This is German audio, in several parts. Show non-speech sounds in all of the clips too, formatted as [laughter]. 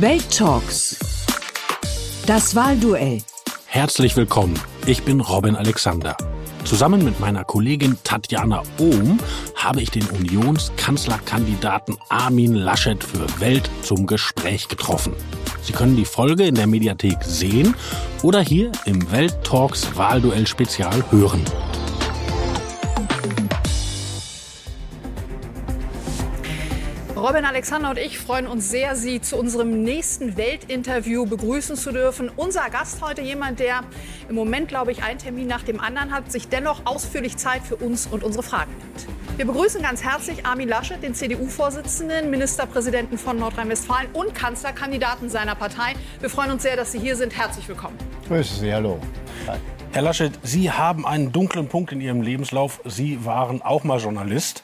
Welttalks. Das Wahlduell. Herzlich willkommen. Ich bin Robin Alexander. Zusammen mit meiner Kollegin Tatjana Ohm habe ich den Unionskanzlerkandidaten Armin Laschet für Welt zum Gespräch getroffen. Sie können die Folge in der Mediathek sehen oder hier im Welttalks Wahlduell Spezial hören. Alexander und ich freuen uns sehr, Sie zu unserem nächsten Weltinterview begrüßen zu dürfen. Unser Gast heute jemand, der im Moment, glaube ich, einen Termin nach dem anderen hat, sich dennoch ausführlich Zeit für uns und unsere Fragen nimmt. Wir begrüßen ganz herzlich Armin Laschet, den CDU-Vorsitzenden, Ministerpräsidenten von Nordrhein-Westfalen und Kanzlerkandidaten seiner Partei. Wir freuen uns sehr, dass Sie hier sind. Herzlich willkommen. Grüße Sie, hallo. Herr Laschet, Sie haben einen dunklen Punkt in Ihrem Lebenslauf. Sie waren auch mal Journalist.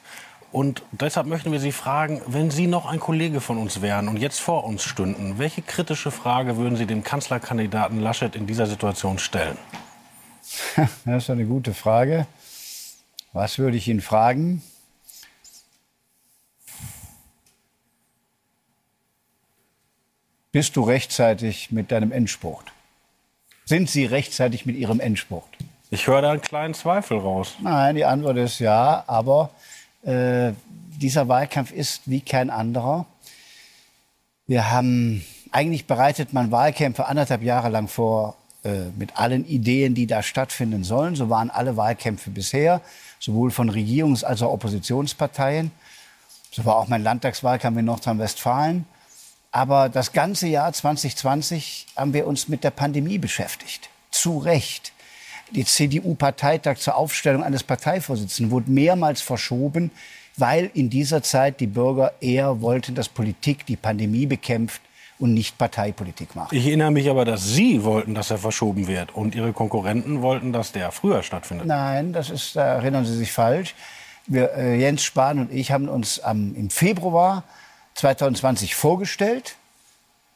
Und deshalb möchten wir Sie fragen, wenn Sie noch ein Kollege von uns wären und jetzt vor uns stünden, welche kritische Frage würden Sie dem Kanzlerkandidaten Laschet in dieser Situation stellen? [laughs] Das ist eine gute Frage. Was würde ich ihn fragen? Bist du rechtzeitig mit deinem Endspurt? Sind Sie rechtzeitig mit Ihrem Endspurt? Ich höre da einen kleinen Zweifel raus. Nein, die Antwort ist ja, aber äh, dieser Wahlkampf ist wie kein anderer. Wir haben, eigentlich bereitet man Wahlkämpfe anderthalb Jahre lang vor äh, mit allen Ideen, die da stattfinden sollen. So waren alle Wahlkämpfe bisher, sowohl von Regierungs- als auch Oppositionsparteien. So war auch mein Landtagswahlkampf in Nordrhein-Westfalen. Aber das ganze Jahr 2020 haben wir uns mit der Pandemie beschäftigt. Zu Recht. Die CDU-Parteitag zur Aufstellung eines Parteivorsitzenden wurde mehrmals verschoben, weil in dieser Zeit die Bürger eher wollten, dass Politik die Pandemie bekämpft und nicht Parteipolitik macht. Ich erinnere mich aber, dass Sie wollten, dass er verschoben wird und Ihre Konkurrenten wollten, dass der früher stattfindet. Nein, das ist, da erinnern Sie sich falsch. Wir, äh, Jens Spahn und ich haben uns am, im Februar 2020 vorgestellt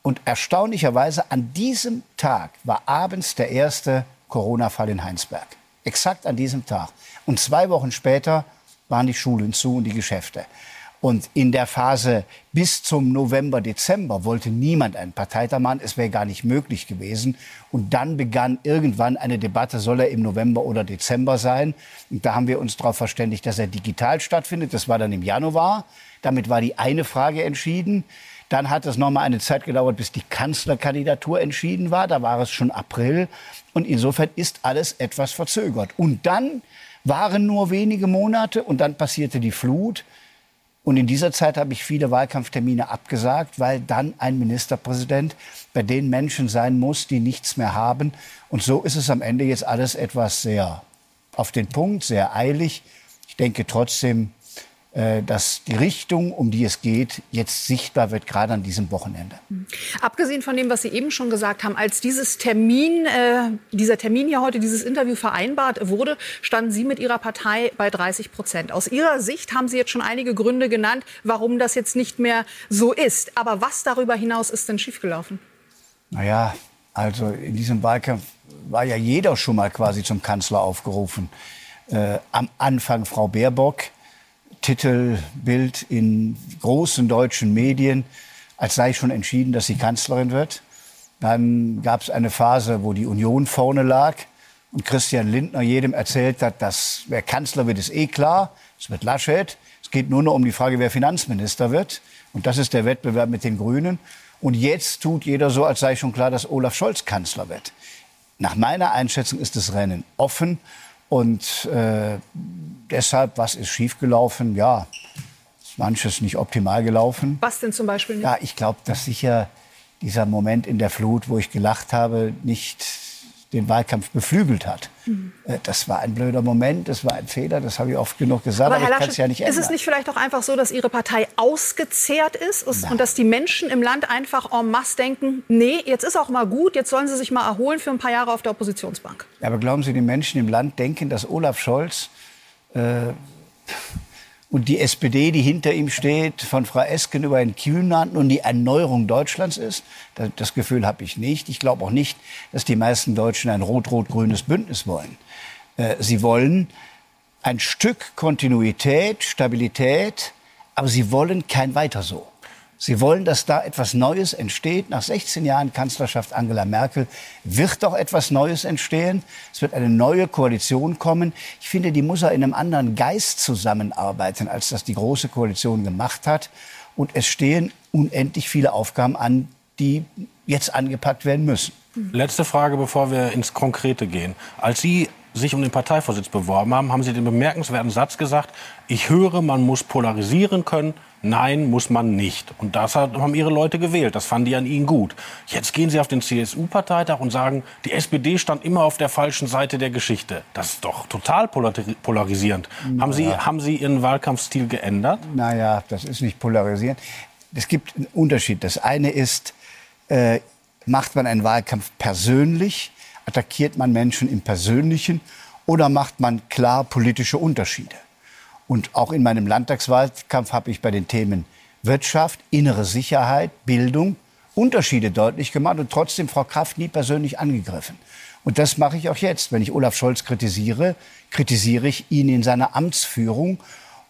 und erstaunlicherweise an diesem Tag war abends der erste Corona-Fall in Heinsberg. Exakt an diesem Tag. Und zwei Wochen später waren die Schulen zu und die Geschäfte. Und in der Phase bis zum November, Dezember wollte niemand einen Parteitag machen. Es wäre gar nicht möglich gewesen. Und dann begann irgendwann eine Debatte, soll er im November oder Dezember sein? Und da haben wir uns darauf verständigt, dass er digital stattfindet. Das war dann im Januar. Damit war die eine Frage entschieden. Dann hat es noch mal eine Zeit gedauert, bis die Kanzlerkandidatur entschieden war. Da war es schon April. Und insofern ist alles etwas verzögert. Und dann waren nur wenige Monate und dann passierte die Flut. Und in dieser Zeit habe ich viele Wahlkampftermine abgesagt, weil dann ein Ministerpräsident bei den Menschen sein muss, die nichts mehr haben. Und so ist es am Ende jetzt alles etwas sehr auf den Punkt, sehr eilig. Ich denke trotzdem, dass die Richtung, um die es geht, jetzt sichtbar wird, gerade an diesem Wochenende. Mhm. Abgesehen von dem, was Sie eben schon gesagt haben, als dieses Termin, äh, dieser Termin hier heute, dieses Interview vereinbart wurde, standen Sie mit Ihrer Partei bei 30 Prozent. Aus Ihrer Sicht haben Sie jetzt schon einige Gründe genannt, warum das jetzt nicht mehr so ist. Aber was darüber hinaus ist denn schiefgelaufen? Naja, also in diesem Wahlkampf war ja jeder schon mal quasi zum Kanzler aufgerufen. Äh, am Anfang Frau Baerbock, Titelbild in großen deutschen Medien, als sei schon entschieden, dass sie Kanzlerin wird. Dann gab es eine Phase, wo die Union vorne lag und Christian Lindner jedem erzählt hat, dass wer Kanzler wird, ist eh klar. Es wird Laschet. Es geht nur noch um die Frage, wer Finanzminister wird. Und das ist der Wettbewerb mit den Grünen. Und jetzt tut jeder so, als sei schon klar, dass Olaf Scholz Kanzler wird. Nach meiner Einschätzung ist das Rennen offen. Und äh, deshalb, was ist schiefgelaufen? Ja, ist manches nicht optimal gelaufen. Was denn zum Beispiel nicht? Ja, ich glaube, dass sicher dieser Moment in der Flut, wo ich gelacht habe, nicht den Wahlkampf beflügelt hat. Mhm. Das war ein blöder Moment, das war ein Fehler, das habe ich oft genug gesagt, aber, aber ich kann es ja nicht ändern. Ist es nicht vielleicht auch einfach so, dass Ihre Partei ausgezehrt ist Nein. und dass die Menschen im Land einfach en masse denken, nee, jetzt ist auch mal gut, jetzt sollen sie sich mal erholen für ein paar Jahre auf der Oppositionsbank? Ja, aber glauben Sie, die Menschen im Land denken, dass Olaf Scholz äh, und die SPD, die hinter ihm steht, von Frau Esken über einen Kühn nannten und die Erneuerung Deutschlands ist. Das Gefühl habe ich nicht. Ich glaube auch nicht, dass die meisten Deutschen ein rot-rot-grünes Bündnis wollen. Äh, sie wollen ein Stück Kontinuität, Stabilität, aber sie wollen kein Weiter so. Sie wollen, dass da etwas Neues entsteht. Nach 16 Jahren Kanzlerschaft Angela Merkel wird doch etwas Neues entstehen. Es wird eine neue Koalition kommen. Ich finde, die muss er in einem anderen Geist zusammenarbeiten, als das die Große Koalition gemacht hat. Und es stehen unendlich viele Aufgaben an, die jetzt angepackt werden müssen. Letzte Frage, bevor wir ins Konkrete gehen. Als Sie sich um den Parteivorsitz beworben haben, haben Sie den bemerkenswerten Satz gesagt, ich höre, man muss polarisieren können, nein, muss man nicht. Und das haben Ihre Leute gewählt, das fanden die an Ihnen gut. Jetzt gehen Sie auf den CSU-Parteitag und sagen, die SPD stand immer auf der falschen Seite der Geschichte. Das ist doch total polarisierend. Naja. Haben, Sie, haben Sie Ihren Wahlkampfstil geändert? Naja, das ist nicht polarisierend. Es gibt einen Unterschied. Das eine ist, äh, macht man einen Wahlkampf persönlich Attackiert man Menschen im Persönlichen oder macht man klar politische Unterschiede? Und auch in meinem Landtagswahlkampf habe ich bei den Themen Wirtschaft, innere Sicherheit, Bildung Unterschiede deutlich gemacht und trotzdem Frau Kraft nie persönlich angegriffen. Und das mache ich auch jetzt. Wenn ich Olaf Scholz kritisiere, kritisiere ich ihn in seiner Amtsführung.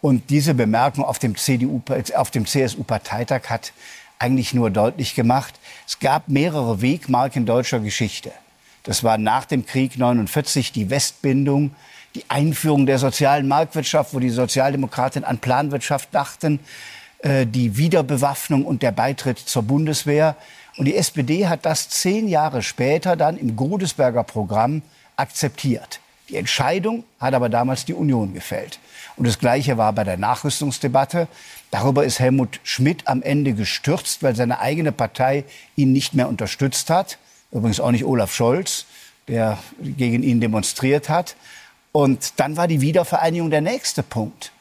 Und diese Bemerkung auf dem, CDU, auf dem CSU-Parteitag hat eigentlich nur deutlich gemacht, es gab mehrere Wegmarken deutscher Geschichte. Das war nach dem Krieg 49 die Westbindung, die Einführung der sozialen Marktwirtschaft, wo die Sozialdemokraten an Planwirtschaft dachten, äh, die Wiederbewaffnung und der Beitritt zur Bundeswehr. Und die SPD hat das zehn Jahre später dann im Godesberger Programm akzeptiert. Die Entscheidung hat aber damals die Union gefällt. Und das Gleiche war bei der Nachrüstungsdebatte. Darüber ist Helmut Schmidt am Ende gestürzt, weil seine eigene Partei ihn nicht mehr unterstützt hat. Übrigens auch nicht Olaf Scholz, der gegen ihn demonstriert hat. Und dann war die Wiedervereinigung der nächste Punkt,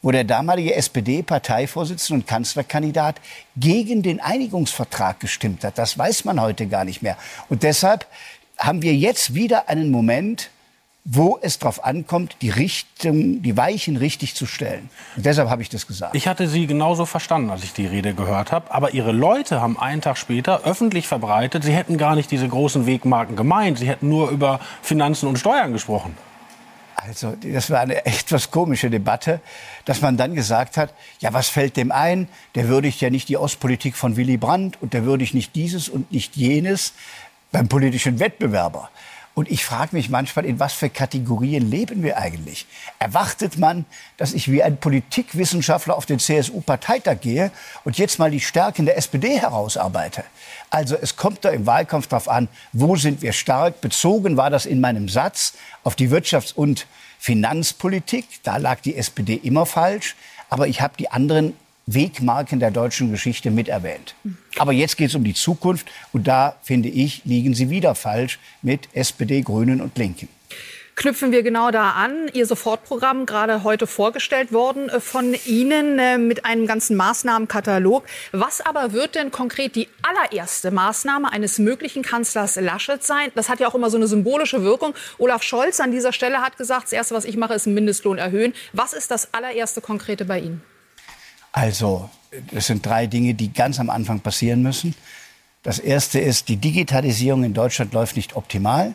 wo der damalige SPD-Parteivorsitzende und Kanzlerkandidat gegen den Einigungsvertrag gestimmt hat. Das weiß man heute gar nicht mehr. Und deshalb haben wir jetzt wieder einen Moment, wo es darauf ankommt, die Richtung, die Weichen richtig zu stellen. Und deshalb habe ich das gesagt. Ich hatte Sie genauso verstanden, als ich die Rede gehört habe. Aber Ihre Leute haben einen Tag später öffentlich verbreitet, Sie hätten gar nicht diese großen Wegmarken gemeint. Sie hätten nur über Finanzen und Steuern gesprochen. Also, das war eine etwas komische Debatte, dass man dann gesagt hat, ja, was fällt dem ein? Der würdigt ja nicht die Ostpolitik von Willy Brandt und der würdigt nicht dieses und nicht jenes beim politischen Wettbewerber. Und ich frage mich manchmal, in was für Kategorien leben wir eigentlich? Erwartet man, dass ich wie ein Politikwissenschaftler auf den CSU-Parteitag gehe und jetzt mal die Stärken der SPD herausarbeite? Also es kommt da im Wahlkampf darauf an, wo sind wir stark? Bezogen war das in meinem Satz auf die Wirtschafts- und Finanzpolitik. Da lag die SPD immer falsch. Aber ich habe die anderen Wegmarken der deutschen Geschichte mit erwähnt. Aber jetzt geht es um die Zukunft und da, finde ich, liegen Sie wieder falsch mit SPD, Grünen und Linken knüpfen wir genau da an. Ihr Sofortprogramm, gerade heute vorgestellt worden äh, von Ihnen äh, mit einem ganzen Maßnahmenkatalog. Was aber wird denn konkret die allererste Maßnahme eines möglichen Kanzlers Laschet sein? Das hat ja auch immer so eine symbolische Wirkung. Olaf Scholz an dieser Stelle hat gesagt, das Erste, was ich mache, ist einen Mindestlohn erhöhen. Was ist das allererste Konkrete bei Ihnen? Also, es sind drei Dinge, die ganz am Anfang passieren müssen. Das erste ist, die Digitalisierung in Deutschland läuft nicht optimal.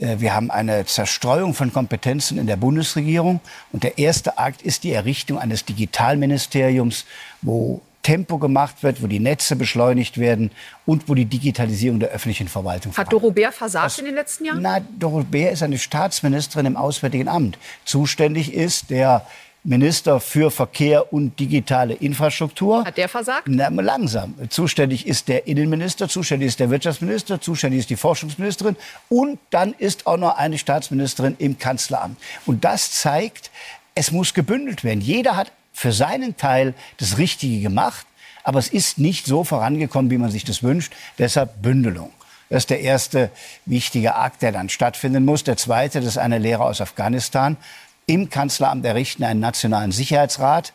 Äh, wir haben eine Zerstreuung von Kompetenzen in der Bundesregierung. Und der erste Akt ist die Errichtung eines Digitalministeriums, wo Tempo gemacht wird, wo die Netze beschleunigt werden und wo die Digitalisierung der öffentlichen Verwaltung Hat Dorobert versagt das, in den letzten Jahren? Na, Dorobert ist eine Staatsministerin im Auswärtigen Amt. Zuständig ist der Minister für Verkehr und digitale Infrastruktur. Hat der versagt? Na, langsam. Zuständig ist der Innenminister, zuständig ist der Wirtschaftsminister, zuständig ist die Forschungsministerin und dann ist auch noch eine Staatsministerin im Kanzleramt. Und das zeigt, es muss gebündelt werden. Jeder hat für seinen Teil das Richtige gemacht, aber es ist nicht so vorangekommen, wie man sich das wünscht. Deshalb Bündelung. Das ist der erste wichtige Akt, der dann stattfinden muss. Der zweite, das ist eine Lehre aus Afghanistan im Kanzleramt errichten einen nationalen Sicherheitsrat,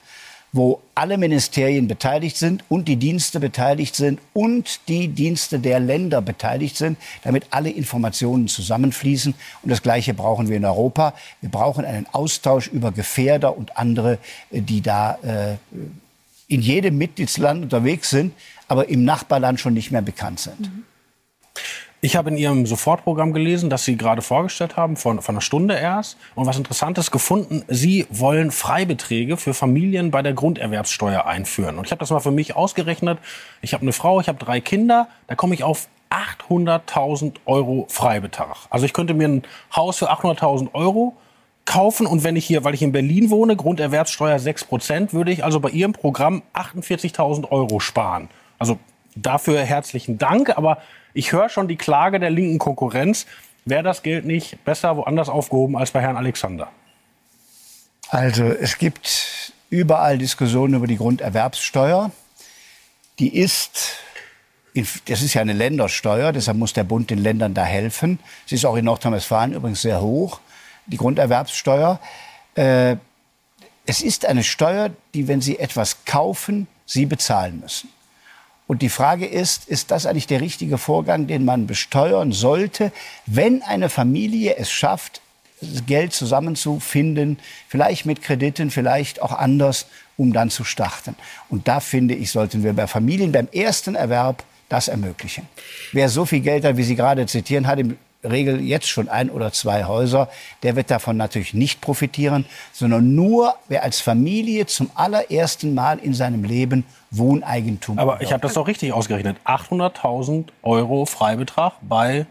wo alle Ministerien beteiligt sind und die Dienste beteiligt sind und die Dienste der Länder beteiligt sind, damit alle Informationen zusammenfließen. Und das Gleiche brauchen wir in Europa. Wir brauchen einen Austausch über Gefährder und andere, äh, die da äh, in jedem Mitgliedsland unterwegs sind, aber im Nachbarland schon nicht mehr bekannt sind. Mhm. Ich habe in Ihrem Sofortprogramm gelesen, das Sie gerade vorgestellt haben, von, von einer Stunde erst. Und was Interessantes gefunden, Sie wollen Freibeträge für Familien bei der Grunderwerbssteuer einführen. Und ich habe das mal für mich ausgerechnet. Ich habe eine Frau, ich habe drei Kinder. Da komme ich auf 800.000 Euro Freibetrag. Also ich könnte mir ein Haus für 800.000 Euro kaufen und wenn ich hier, weil ich in Berlin wohne, Grunderwerbssteuer 6 Prozent, würde ich also bei Ihrem Programm 48.000 Euro sparen. Also dafür herzlichen Dank, aber ich höre schon die Klage der linken Konkurrenz. Wäre das Geld nicht besser woanders aufgehoben als bei Herrn Alexander? Also es gibt überall Diskussionen über die Grunderwerbssteuer. Die ist, das ist ja eine Ländersteuer, deshalb muss der Bund den Ländern da helfen. Sie ist auch in Nordrhein-Westfalen übrigens sehr hoch, die Grunderwerbssteuer. Äh, es ist eine Steuer, die, wenn Sie etwas kaufen, Sie bezahlen müssen. Und die Frage ist, ist das eigentlich der richtige Vorgang, den man besteuern sollte, wenn eine Familie es schafft, Geld zusammenzufinden, vielleicht mit Krediten, vielleicht auch anders, um dann zu starten. Und da finde ich, sollten wir bei Familien beim ersten Erwerb das ermöglichen. Wer so viel Geld hat, wie Sie gerade zitieren, hat im Regel jetzt schon ein oder zwei Häuser, der wird davon natürlich nicht profitieren, sondern nur wer als Familie zum allerersten Mal in seinem Leben Wohneigentum. Aber ich habe das doch richtig ausgerechnet. 800.000 Euro Freibetrag bei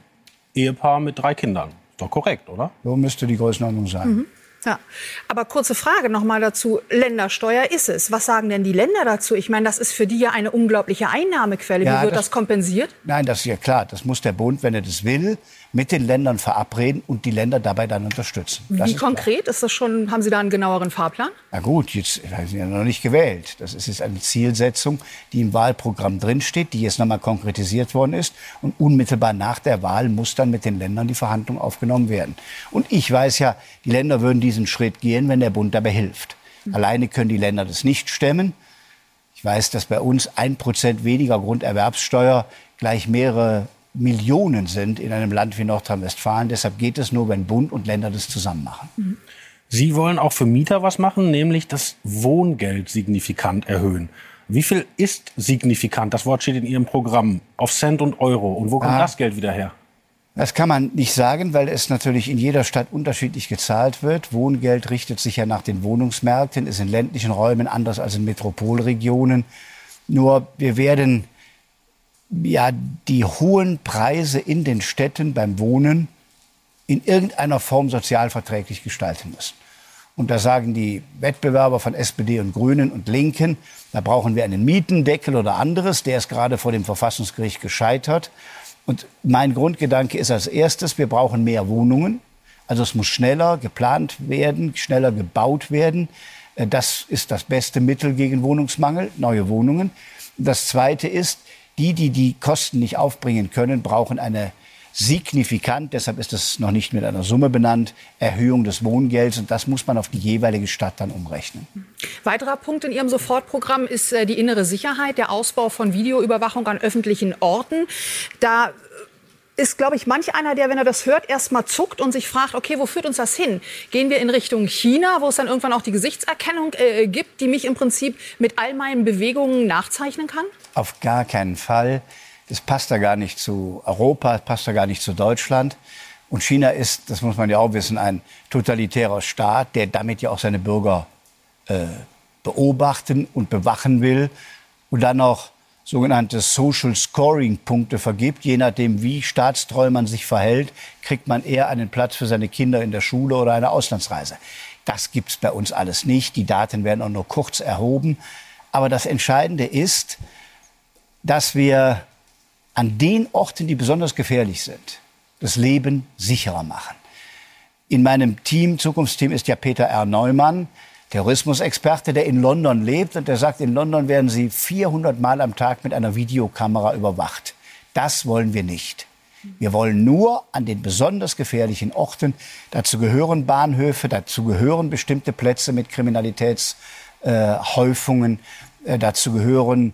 Ehepaar mit drei Kindern. Ist doch korrekt, oder? So müsste die Größenordnung sein. Mhm. Ja, aber kurze Frage noch mal dazu. Ländersteuer ist es. Was sagen denn die Länder dazu? Ich meine, das ist für die ja eine unglaubliche Einnahmequelle. Wie wird das, das kompensiert? Nein, das ist ja klar. Das muss der Bund, wenn er das will, mit den Ländern verabreden und die Länder dabei dann unterstützen. Das Wie ist konkret? Klar. Ist das schon, haben Sie da einen genaueren Fahrplan? Na gut, jetzt sind ja noch nicht gewählt. Das ist jetzt eine Zielsetzung, die im Wahlprogramm drinsteht, die jetzt nochmal konkretisiert worden ist. Und unmittelbar nach der Wahl muss dann mit den Ländern die Verhandlung aufgenommen werden. Und ich weiß ja, die Länder würden diesen Schritt gehen, wenn der Bund dabei hilft. Mhm. Alleine können die Länder das nicht stemmen. Ich weiß, dass bei uns ein Prozent weniger Grunderwerbssteuer gleich mehrere Millionen sind in einem Land wie Nordrhein-Westfalen. Deshalb geht es nur, wenn Bund und Länder das zusammen machen. Sie wollen auch für Mieter was machen, nämlich das Wohngeld signifikant erhöhen. Wie viel ist signifikant? Das Wort steht in Ihrem Programm auf Cent und Euro. Und wo kommt ah, das Geld wieder her? Das kann man nicht sagen, weil es natürlich in jeder Stadt unterschiedlich gezahlt wird. Wohngeld richtet sich ja nach den Wohnungsmärkten, ist in ländlichen Räumen anders als in Metropolregionen. Nur wir werden ja, die hohen Preise in den Städten beim Wohnen in irgendeiner Form sozialverträglich gestalten müssen. Und da sagen die Wettbewerber von SPD und Grünen und Linken, da brauchen wir einen Mietendeckel oder anderes. Der ist gerade vor dem Verfassungsgericht gescheitert. Und mein Grundgedanke ist als erstes, wir brauchen mehr Wohnungen. Also es muss schneller geplant werden, schneller gebaut werden. Äh, das ist das beste Mittel gegen Wohnungsmangel, neue Wohnungen. Das Zweite ist, die, die die Kosten nicht aufbringen können, brauchen eine signifikant, deshalb ist es noch nicht mit einer Summe benannt, Erhöhung des Wohngelds. Und das muss man auf die jeweilige Stadt dann umrechnen. Weiterer Punkt in Ihrem Sofortprogramm ist äh, die innere Sicherheit, der Ausbau von Videoüberwachung an öffentlichen Orten. Da ist, glaube ich, manch einer, der, wenn er das hört, erstmal zuckt und sich fragt, okay, wo führt uns das hin? Gehen wir in Richtung China, wo es dann irgendwann auch die Gesichtserkennung äh, gibt, die mich im Prinzip mit all meinen Bewegungen nachzeichnen kann? Auf gar keinen Fall. Das passt da gar nicht zu Europa, passt da gar nicht zu Deutschland. Und China ist, das muss man ja auch wissen, ein totalitärer Staat, der damit ja auch seine Bürger äh, beobachten und bewachen will und dann noch sogenannte Social Scoring Punkte vergibt. Je nachdem, wie staatstreu man sich verhält, kriegt man eher einen Platz für seine Kinder in der Schule oder eine Auslandsreise. Das gibt's bei uns alles nicht. Die Daten werden auch nur kurz erhoben. Aber das Entscheidende ist, dass wir an den Orten, die besonders gefährlich sind, das Leben sicherer machen. In meinem Team, Zukunftsteam, ist ja Peter R. Neumann. Terrorismusexperte, der in London lebt und der sagt, in London werden sie 400 Mal am Tag mit einer Videokamera überwacht. Das wollen wir nicht. Wir wollen nur an den besonders gefährlichen Orten, dazu gehören Bahnhöfe, dazu gehören bestimmte Plätze mit Kriminalitätshäufungen, äh, äh, dazu gehören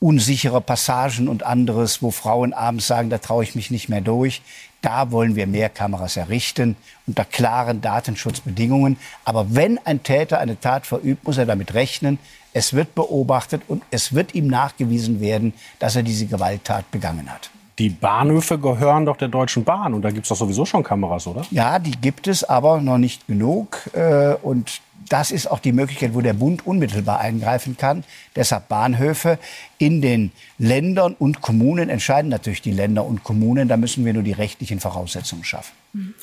unsichere Passagen und anderes, wo Frauen abends sagen, da traue ich mich nicht mehr durch. Da wollen wir mehr Kameras errichten unter klaren Datenschutzbedingungen. Aber wenn ein Täter eine Tat verübt, muss er damit rechnen, es wird beobachtet und es wird ihm nachgewiesen werden, dass er diese Gewalttat begangen hat. Die Bahnhöfe gehören doch der Deutschen Bahn und da gibt es doch sowieso schon Kameras, oder? Ja, die gibt es, aber noch nicht genug. Äh, und das ist auch die Möglichkeit, wo der Bund unmittelbar eingreifen kann. Deshalb Bahnhöfe in den Ländern und Kommunen entscheiden natürlich die Länder und Kommunen. Da müssen wir nur die rechtlichen Voraussetzungen schaffen. Mhm.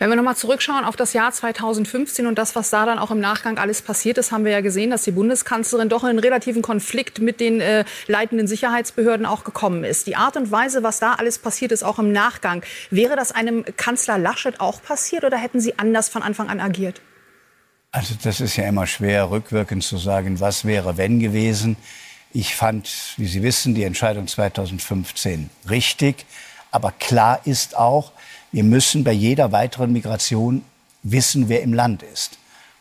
Wenn wir nochmal zurückschauen auf das Jahr 2015 und das, was da dann auch im Nachgang alles passiert ist, haben wir ja gesehen, dass die Bundeskanzlerin doch in einen relativen Konflikt mit den äh, leitenden Sicherheitsbehörden auch gekommen ist. Die Art und Weise, was da alles passiert ist, auch im Nachgang, wäre das einem Kanzler Laschet auch passiert oder hätten Sie anders von Anfang an agiert? Also das ist ja immer schwer, rückwirkend zu sagen, was wäre wenn gewesen. Ich fand, wie Sie wissen, die Entscheidung 2015 richtig. Aber klar ist auch, wir müssen bei jeder weiteren Migration wissen, wer im Land ist.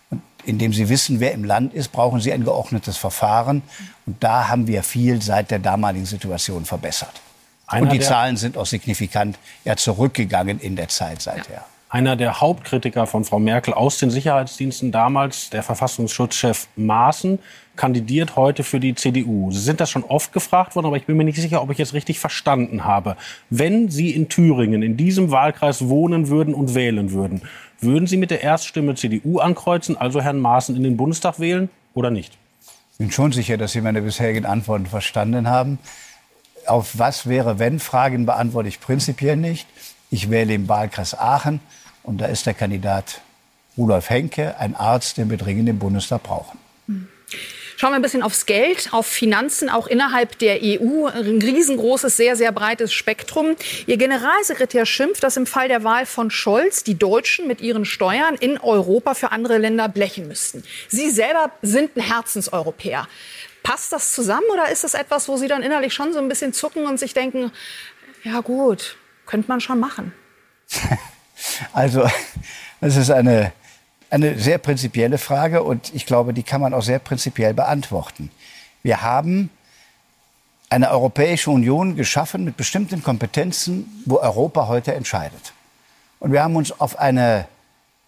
Und indem Sie wissen, wer im Land ist, brauchen Sie ein geordnetes Verfahren. Und da haben wir viel seit der damaligen Situation verbessert. Einer Und die Zahlen sind auch signifikant ja, zurückgegangen in der Zeit seither. Ja einer der Hauptkritiker von Frau Merkel aus den Sicherheitsdiensten damals, der Verfassungsschutzchef Maaßen, kandidiert heute für die CDU. Sie sind das schon oft gefragt worden, aber ich bin mir nicht sicher, ob ich jetzt richtig verstanden habe. Wenn Sie in Thüringen, in diesem Wahlkreis wohnen würden und wählen würden, würden Sie mit der Erststimme CDU ankreuzen, also Herrn Maaßen in den Bundestag wählen oder nicht? Ich bin schon sicher, dass Sie meine bisherigen Antworten verstanden haben. Auf was wäre, wenn Fragen beantworte ich prinzipiell nicht. Ich wähle im Wahlkreis Aachen und da ist der Kandidat Rudolf Henke, ein Arzt, den wir dringend im Bundestag brauchen. Schauen wir ein bisschen aufs Geld, auf Finanzen, auch innerhalb der EU. Ein riesengroßes, sehr, sehr breites Spektrum. Ihr Generalsekretär schimpft, dass im Fall der Wahl von Scholz die Deutschen mit ihren Steuern in Europa für andere Länder blechen müssten. Sie selber sind ein Herzenseuropäer. Passt das zusammen oder ist das etwas, wo Sie dann innerlich schon so ein bisschen zucken und sich denken, ja gut, könnte man schon machen? [laughs] Also, [laughs] das ist eine, eine sehr prinzipielle Frage und ich glaube, die kann man auch sehr prinzipiell beantworten. Wir haben eine Europäische Union geschaffen mit bestimmten Kompetenzen, wo Europa heute entscheidet. Und wir haben uns auf eine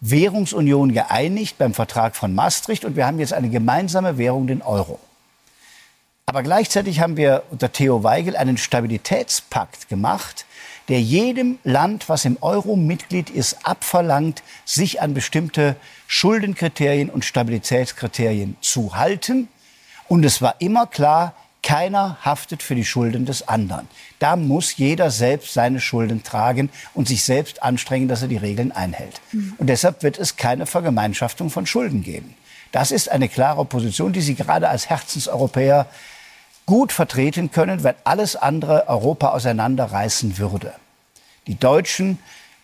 Währungsunion geeinigt beim Vertrag von Maastricht und wir haben jetzt eine gemeinsame Währung, den Euro. Aber gleichzeitig haben wir unter Theo Weigel einen Stabilitätspakt gemacht, der jedem Land, was im Euro Mitglied ist, abverlangt, sich an bestimmte Schuldenkriterien und Stabilitätskriterien zu halten. Und es war immer klar, keiner haftet für die Schulden des anderen. Da muss jeder selbst seine Schulden tragen und sich selbst anstrengen, dass er die Regeln einhält. Mhm. Und deshalb wird es keine Vergemeinschaftung von Schulden geben. Das ist eine klare Position, die Sie gerade als Herzenseuropäer gut vertreten können, wenn alles andere Europa auseinanderreißen würde. Die Deutschen,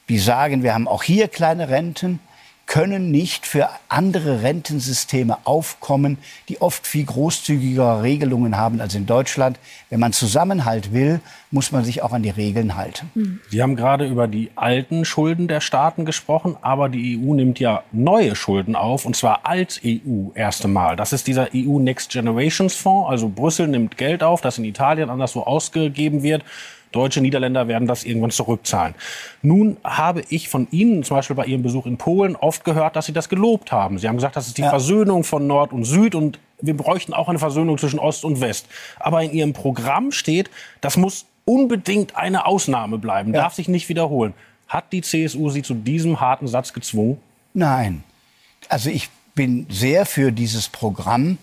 die sagen, wir haben auch hier kleine Renten, können nicht für andere Rentensysteme aufkommen, die oft viel großzügigere Regelungen haben als in Deutschland. Wenn man Zusammenhalt will, muss man sich auch an die Regeln halten. Sie haben gerade über die alten Schulden der Staaten gesprochen, aber die EU nimmt ja neue Schulden auf, und zwar als EU erste Mal. Das ist dieser EU Next Generations Fonds. Also Brüssel nimmt Geld auf, das in Italien anderswo ausgegeben wird. Deutsche Niederländer werden das irgendwann zurückzahlen. Nun habe ich von Ihnen, zum Beispiel bei Ihrem Besuch in Polen, oft gehört, dass Sie das gelobt haben. Sie haben gesagt, das ist die ja. Versöhnung von Nord und Süd und wir bräuchten auch eine Versöhnung zwischen Ost und West. Aber in Ihrem Programm steht, das muss unbedingt eine Ausnahme bleiben, ja. darf sich nicht wiederholen. Hat die CSU Sie zu diesem harten Satz gezwungen? Nein. Also ich bin sehr für dieses Programm,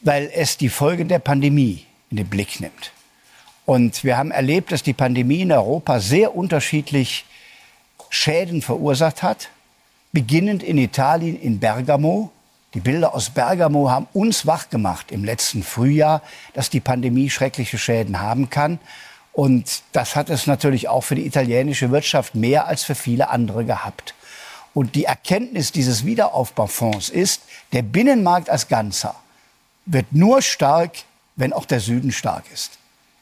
weil es die Folgen der Pandemie in den Blick nimmt. Und wir haben erlebt, dass die Pandemie in Europa sehr unterschiedlich Schäden verursacht hat. Beginnend in Italien, in Bergamo. Die Bilder aus Bergamo haben uns wachgemacht im letzten Frühjahr, dass die Pandemie schreckliche Schäden haben kann. Und das hat es natürlich auch für die italienische Wirtschaft mehr als für viele andere gehabt. Und die Erkenntnis dieses Wiederaufbaufonds ist, der Binnenmarkt als Ganzer wird nur stark, wenn auch der Süden stark ist.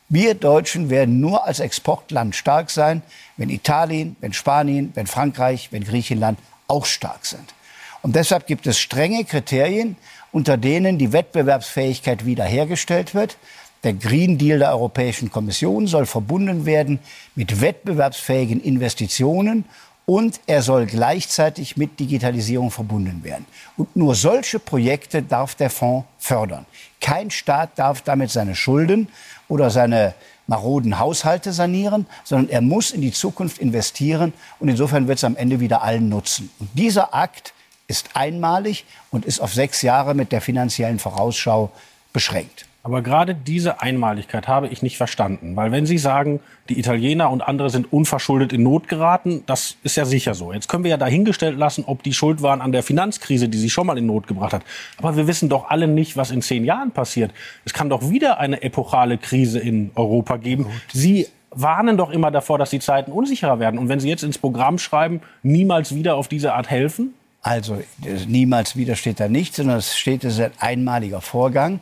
Wir Deutschen werden nur als Exportland stark sein, wenn Italien, wenn Spanien, wenn Frankreich, wenn Griechenland auch stark sind. Und deshalb gibt es strenge Kriterien, unter denen die Wettbewerbsfähigkeit wiederhergestellt wird. Der Green Deal der Europäischen Kommission soll verbunden werden mit wettbewerbsfähigen Investitionen und er soll gleichzeitig mit Digitalisierung verbunden werden. Und nur solche Projekte darf der Fonds fördern. Kein Staat darf damit seine Schulden oder seine maroden Haushalte sanieren, sondern er muss in die Zukunft investieren. Und insofern wird es am Ende wieder allen nutzen. Und dieser Akt ist einmalig und ist auf sechs Jahre mit der finanziellen Vorausschau beschränkt. Aber gerade diese Einmaligkeit habe ich nicht verstanden. Weil wenn Sie sagen, die Italiener und andere sind unverschuldet in Not geraten, das ist ja sicher so. Jetzt können wir ja dahingestellt lassen, ob die schuld waren an der Finanzkrise, die sie schon mal in Not gebracht hat. Aber wir wissen doch alle nicht, was in zehn Jahren passiert. Es kann doch wieder eine epochale Krise in Europa geben. Sie warnen doch immer davor, dass die Zeiten unsicherer werden. Und wenn Sie jetzt ins Programm schreiben, niemals wieder auf diese Art helfen? Also niemals wieder steht da nichts, sondern es steht, es ist ein einmaliger Vorgang.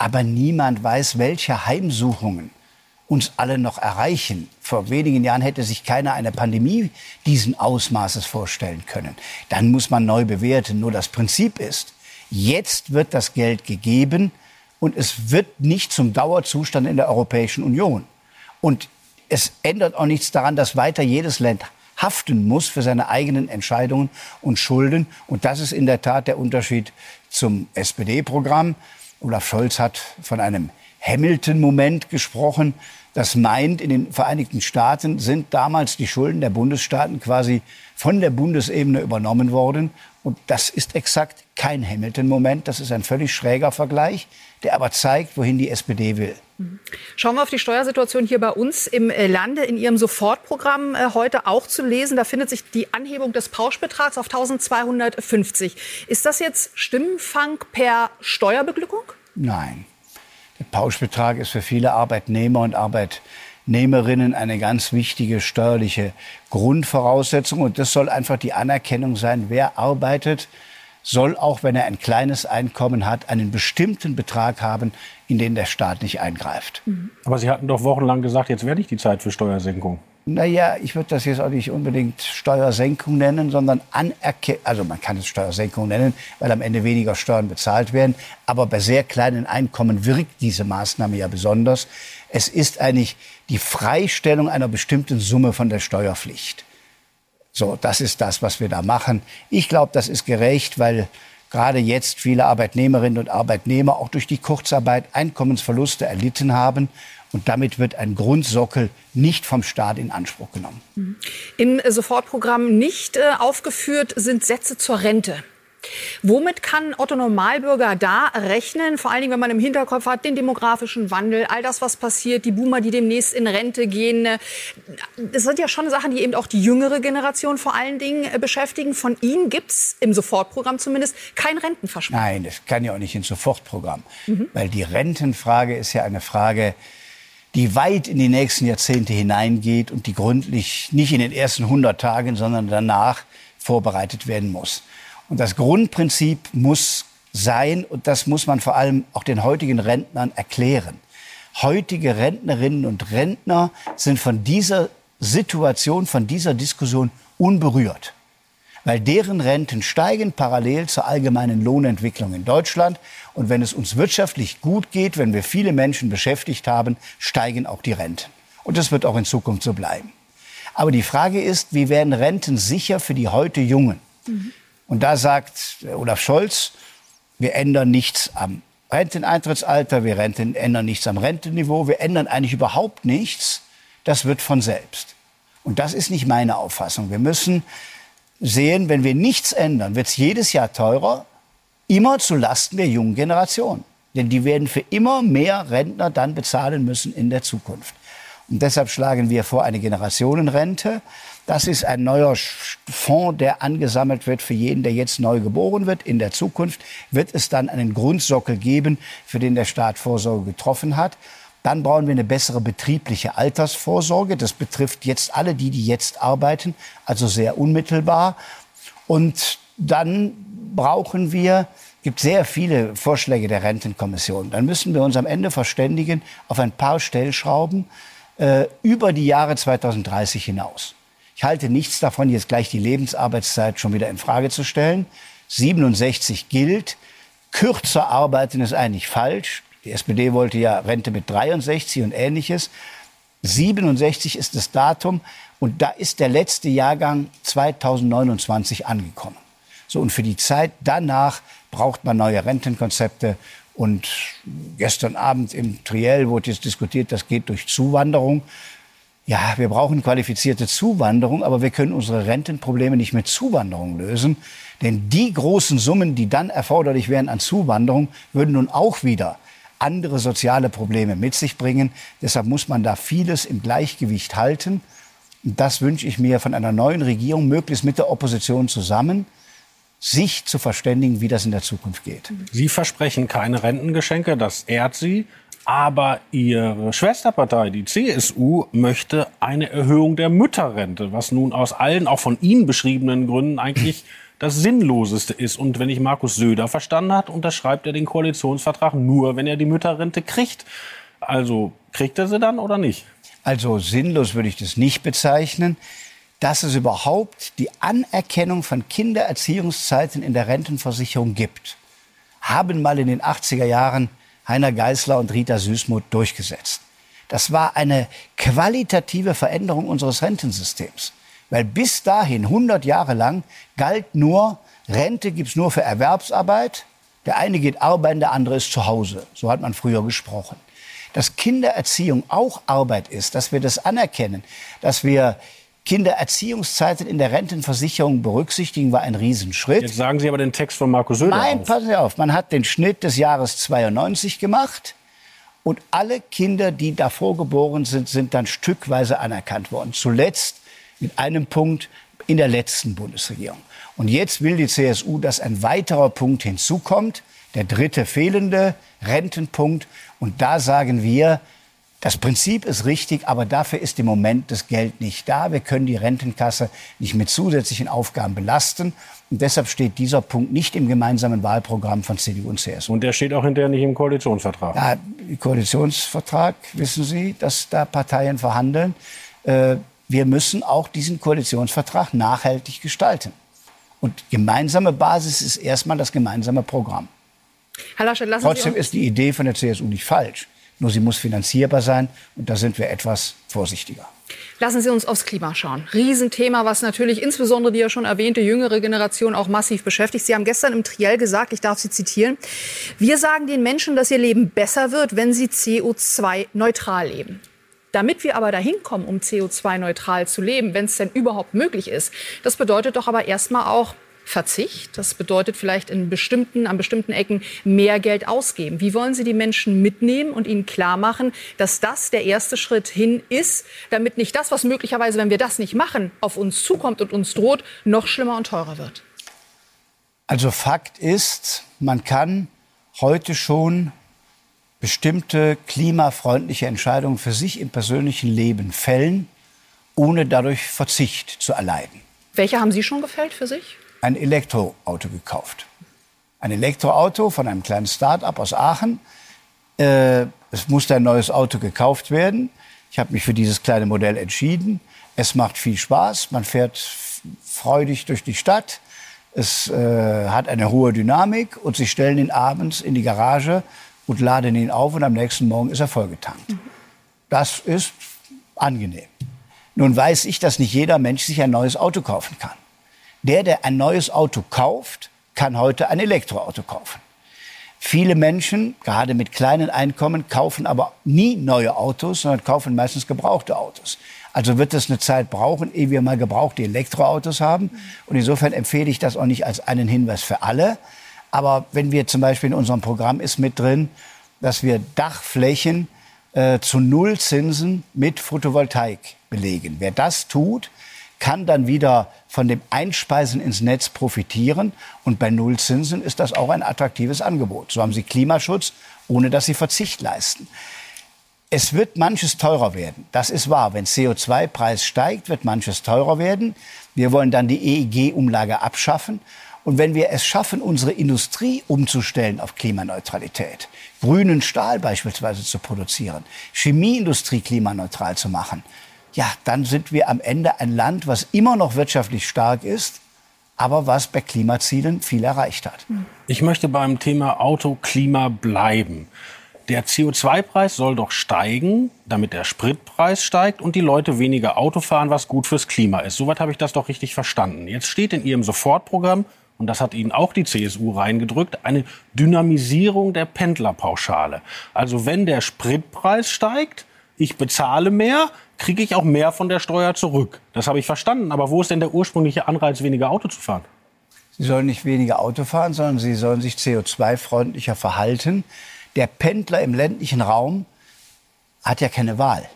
Aber niemand weiß, welche Heimsuchungen uns alle noch erreichen. Vor wenigen Jahren hätte sich keiner eine Pandemie diesen Ausmaßes vorstellen können. Dann muss man neu bewerten. Nur das Prinzip ist, jetzt wird das Geld gegeben und es wird nicht zum Dauerzustand in der Europäischen Union. Und es ändert auch nichts daran, dass weiter jedes Land haften muss für seine eigenen Entscheidungen und Schulden. Und das ist in der Tat der Unterschied zum SPD-Programm. Olaf Scholz hat von einem Hamilton-Moment gesprochen. Das meint, in den Vereinigten Staaten sind damals die Schulden der Bundesstaaten quasi von der Bundesebene übernommen worden. Und das ist exakt kein Hamilton-Moment. Das ist ein völlig schräger Vergleich, der aber zeigt, wohin die SPD will. Schauen wir auf die Steuersituation hier bei uns im äh, Lande. In Ihrem Sofortprogramm äh, heute auch zu lesen. Da findet sich die Anhebung des Pauschbetrags auf 1250. Ist das jetzt Stimmenfang per Steuerbeglückung? Nein. Der Pauschbetrag ist für viele Arbeitnehmer und Arbeitnehmerinnen eine ganz wichtige steuerliche Grundvoraussetzung. Und das soll einfach die Anerkennung sein, wer arbeitet, soll auch, wenn er ein kleines Einkommen hat, einen bestimmten Betrag haben, in den der Staat nicht eingreift. Aber Sie hatten doch wochenlang gesagt, jetzt wäre nicht die Zeit für Steuersenkung. Naja, ich würde das jetzt auch nicht unbedingt Steuersenkung nennen, sondern Anerkennung. Also man kann es Steuersenkung nennen, weil am Ende weniger Steuern bezahlt werden. Aber bei sehr kleinen Einkommen wirkt diese Maßnahme ja besonders. Es ist eigentlich die Freistellung einer bestimmten Summe von der Steuerpflicht. So, das ist das, was wir da machen. Ich glaube, das ist gerecht, weil gerade jetzt viele Arbeitnehmerinnen und Arbeitnehmer auch durch die Kurzarbeit Einkommensverluste erlitten haben und damit wird ein Grundsockel nicht vom Staat in Anspruch genommen. Im Sofortprogramm nicht äh, aufgeführt sind Sätze zur Rente. Womit kann Otto Normalbürger da rechnen? Vor allen Dingen, wenn man im Hinterkopf hat, den demografischen Wandel, all das, was passiert, die Boomer, die demnächst in Rente gehen. Das sind ja schon Sachen, die eben auch die jüngere Generation vor allen Dingen äh, beschäftigen. Von Ihnen gibt es im Sofortprogramm zumindest kein Rentenversprechen. Nein, das kann ja auch nicht ins Sofortprogramm. Mhm. Weil die Rentenfrage ist ja eine Frage, die weit in die nächsten Jahrzehnte hineingeht und die gründlich nicht in den ersten 100 Tagen, sondern danach vorbereitet werden muss. Und das Grundprinzip muss sein, und das muss man vor allem auch den heutigen Rentnern erklären. Heutige Rentnerinnen und Rentner sind von dieser Situation, von dieser Diskussion unberührt weil deren Renten steigen parallel zur allgemeinen Lohnentwicklung in Deutschland. Und wenn es uns wirtschaftlich gut geht, wenn wir viele Menschen beschäftigt haben, steigen auch die Renten. Und das wird auch in Zukunft so bleiben. Aber die Frage ist, wie werden Renten sicher für die heute Jungen? Mhm. Und da sagt Olaf Scholz, wir ändern nichts am Renteneintrittsalter, wir Renten, ändern nichts am Rentenniveau, wir ändern eigentlich überhaupt nichts. Das wird von selbst. Und das ist nicht meine Auffassung. Wir müssen sehen, wenn wir nichts ändern, wird es jedes Jahr teurer, immer zu Lasten der jungen Generation. Denn die werden für immer mehr Rentner dann bezahlen müssen in der Zukunft. Und deshalb schlagen wir vor eine Generationenrente. Das ist ein neuer Fonds, der angesammelt wird für jeden, der jetzt neu geboren wird. In der Zukunft wird es dann einen Grundsockel geben, für den der Staat Vorsorge getroffen hat. Dann brauchen wir eine bessere betriebliche Altersvorsorge. Das betrifft jetzt alle die, die jetzt arbeiten, also sehr unmittelbar. Und dann brauchen wir, gibt sehr viele Vorschläge der Rentenkommission. Dann müssen wir uns am Ende verständigen auf ein paar Stellschrauben äh, über die Jahre 2030 hinaus. Ich halte nichts davon, jetzt gleich die Lebensarbeitszeit schon wieder in Frage zu stellen. 67 gilt. Kürzer arbeiten ist eigentlich falsch. Die SPD wollte ja Rente mit 63 und ähnliches. 67 ist das Datum und da ist der letzte Jahrgang 2029 angekommen. So und für die Zeit danach braucht man neue Rentenkonzepte Und gestern Abend im Triell wurde jetzt diskutiert, das geht durch Zuwanderung. Ja, wir brauchen qualifizierte Zuwanderung, aber wir können unsere Rentenprobleme nicht mit Zuwanderung lösen. Denn die großen Summen, die dann erforderlich wären an Zuwanderung, würden nun auch wieder andere soziale Probleme mit sich bringen. Deshalb muss man da vieles im Gleichgewicht halten. Und das wünsche ich mir von einer neuen Regierung, möglichst mit der Opposition zusammen, sich zu verständigen, wie das in der Zukunft geht. Sie versprechen keine Rentengeschenke, das ehrt Sie. Aber Ihre Schwesterpartei, die CSU, möchte eine Erhöhung der Mütterrente, was nun aus allen, auch von Ihnen beschriebenen Gründen eigentlich [clears throat] das Sinnloseste ist. Und wenn ich Markus Söder verstanden hat, unterschreibt er den Koalitionsvertrag nur, wenn er die Mütterrente kriegt. Also kriegt er sie dann oder nicht? Also sinnlos würde ich das nicht bezeichnen. Dass es überhaupt die Anerkennung von Kindererziehungszeiten in der Rentenversicherung gibt, haben mal in den 80er Jahren Heiner Geißler und Rita Süßmuth durchgesetzt. Das war eine qualitative Veränderung unseres Rentensystems. Weil bis dahin, 100 Jahre lang, galt nur, Rente gibt's nur für Erwerbsarbeit. Der eine geht arbeiten, der andere ist zu Hause. So hat man früher gesprochen. Dass Kindererziehung auch Arbeit ist, dass wir das anerkennen, dass wir Kindererziehungszeiten in der Rentenversicherung berücksichtigen, war ein Riesenschritt. Jetzt sagen Sie aber den Text von Markus Söder Nein, auf. passen Sie auf. Man hat den Schnitt des Jahres 92 gemacht. Und alle Kinder, die davor geboren sind, sind dann stückweise anerkannt worden. Zuletzt mit einem Punkt in der letzten Bundesregierung. Und jetzt will die CSU, dass ein weiterer Punkt hinzukommt, der dritte fehlende Rentenpunkt. Und da sagen wir, das Prinzip ist richtig, aber dafür ist im Moment das Geld nicht da. Wir können die Rentenkasse nicht mit zusätzlichen Aufgaben belasten. Und deshalb steht dieser Punkt nicht im gemeinsamen Wahlprogramm von CDU und CSU. Und der steht auch hinterher nicht im Koalitionsvertrag. Ja, Koalitionsvertrag, wissen Sie, dass da Parteien verhandeln. Äh, wir müssen auch diesen Koalitionsvertrag nachhaltig gestalten. Und gemeinsame Basis ist erstmal das gemeinsame Programm. Herr Laschet, lassen Trotzdem Sie ist die Idee von der CSU nicht falsch. Nur sie muss finanzierbar sein. Und da sind wir etwas vorsichtiger. Lassen Sie uns aufs Klima schauen. Riesenthema, was natürlich insbesondere die ja schon erwähnte jüngere Generation auch massiv beschäftigt. Sie haben gestern im Triell gesagt, ich darf Sie zitieren, wir sagen den Menschen, dass ihr Leben besser wird, wenn sie CO2-neutral leben. Damit wir aber dahin kommen, um CO2-neutral zu leben, wenn es denn überhaupt möglich ist, das bedeutet doch aber erstmal auch Verzicht. Das bedeutet vielleicht in bestimmten, an bestimmten Ecken mehr Geld ausgeben. Wie wollen Sie die Menschen mitnehmen und ihnen klar machen, dass das der erste Schritt hin ist, damit nicht das, was möglicherweise, wenn wir das nicht machen, auf uns zukommt und uns droht, noch schlimmer und teurer wird? Also Fakt ist, man kann heute schon bestimmte klimafreundliche Entscheidungen für sich im persönlichen Leben fällen, ohne dadurch Verzicht zu erleiden. Welche haben Sie schon gefällt für sich? Ein Elektroauto gekauft. Ein Elektroauto von einem kleinen Start-up aus Aachen. Äh, es musste ein neues Auto gekauft werden. Ich habe mich für dieses kleine Modell entschieden. Es macht viel Spaß. Man fährt freudig durch die Stadt. Es äh, hat eine hohe Dynamik und Sie stellen ihn abends in die Garage und laden ihn auf und am nächsten Morgen ist er vollgetankt. Das ist angenehm. Nun weiß ich, dass nicht jeder Mensch sich ein neues Auto kaufen kann. Der, der ein neues Auto kauft, kann heute ein Elektroauto kaufen. Viele Menschen, gerade mit kleinen Einkommen, kaufen aber nie neue Autos, sondern kaufen meistens gebrauchte Autos. Also wird es eine Zeit brauchen, ehe wir mal gebrauchte Elektroautos haben. Und insofern empfehle ich das auch nicht als einen Hinweis für alle. Aber wenn wir zum Beispiel in unserem Programm ist mit drin, dass wir Dachflächen äh, zu Nullzinsen mit Photovoltaik belegen. Wer das tut, kann dann wieder von dem Einspeisen ins Netz profitieren. Und bei Nullzinsen ist das auch ein attraktives Angebot. So haben Sie Klimaschutz, ohne dass Sie Verzicht leisten. Es wird manches teurer werden. Das ist wahr. Wenn CO2-Preis steigt, wird manches teurer werden. Wir wollen dann die EEG-Umlage abschaffen. Und wenn wir es schaffen, unsere Industrie umzustellen auf Klimaneutralität, grünen Stahl beispielsweise zu produzieren, Chemieindustrie klimaneutral zu machen, ja, dann sind wir am Ende ein Land, was immer noch wirtschaftlich stark ist, aber was bei Klimazielen viel erreicht hat. Ich möchte beim Thema Autoklima bleiben. Der CO2-Preis soll doch steigen, damit der Spritpreis steigt und die Leute weniger Auto fahren, was gut fürs Klima ist. Soweit habe ich das doch richtig verstanden. Jetzt steht in Ihrem Sofortprogramm und das hat Ihnen auch die CSU reingedrückt, eine Dynamisierung der Pendlerpauschale. Also wenn der Spritpreis steigt, ich bezahle mehr, kriege ich auch mehr von der Steuer zurück. Das habe ich verstanden. Aber wo ist denn der ursprüngliche Anreiz, weniger Auto zu fahren? Sie sollen nicht weniger Auto fahren, sondern sie sollen sich CO2-freundlicher verhalten. Der Pendler im ländlichen Raum hat ja keine Wahl.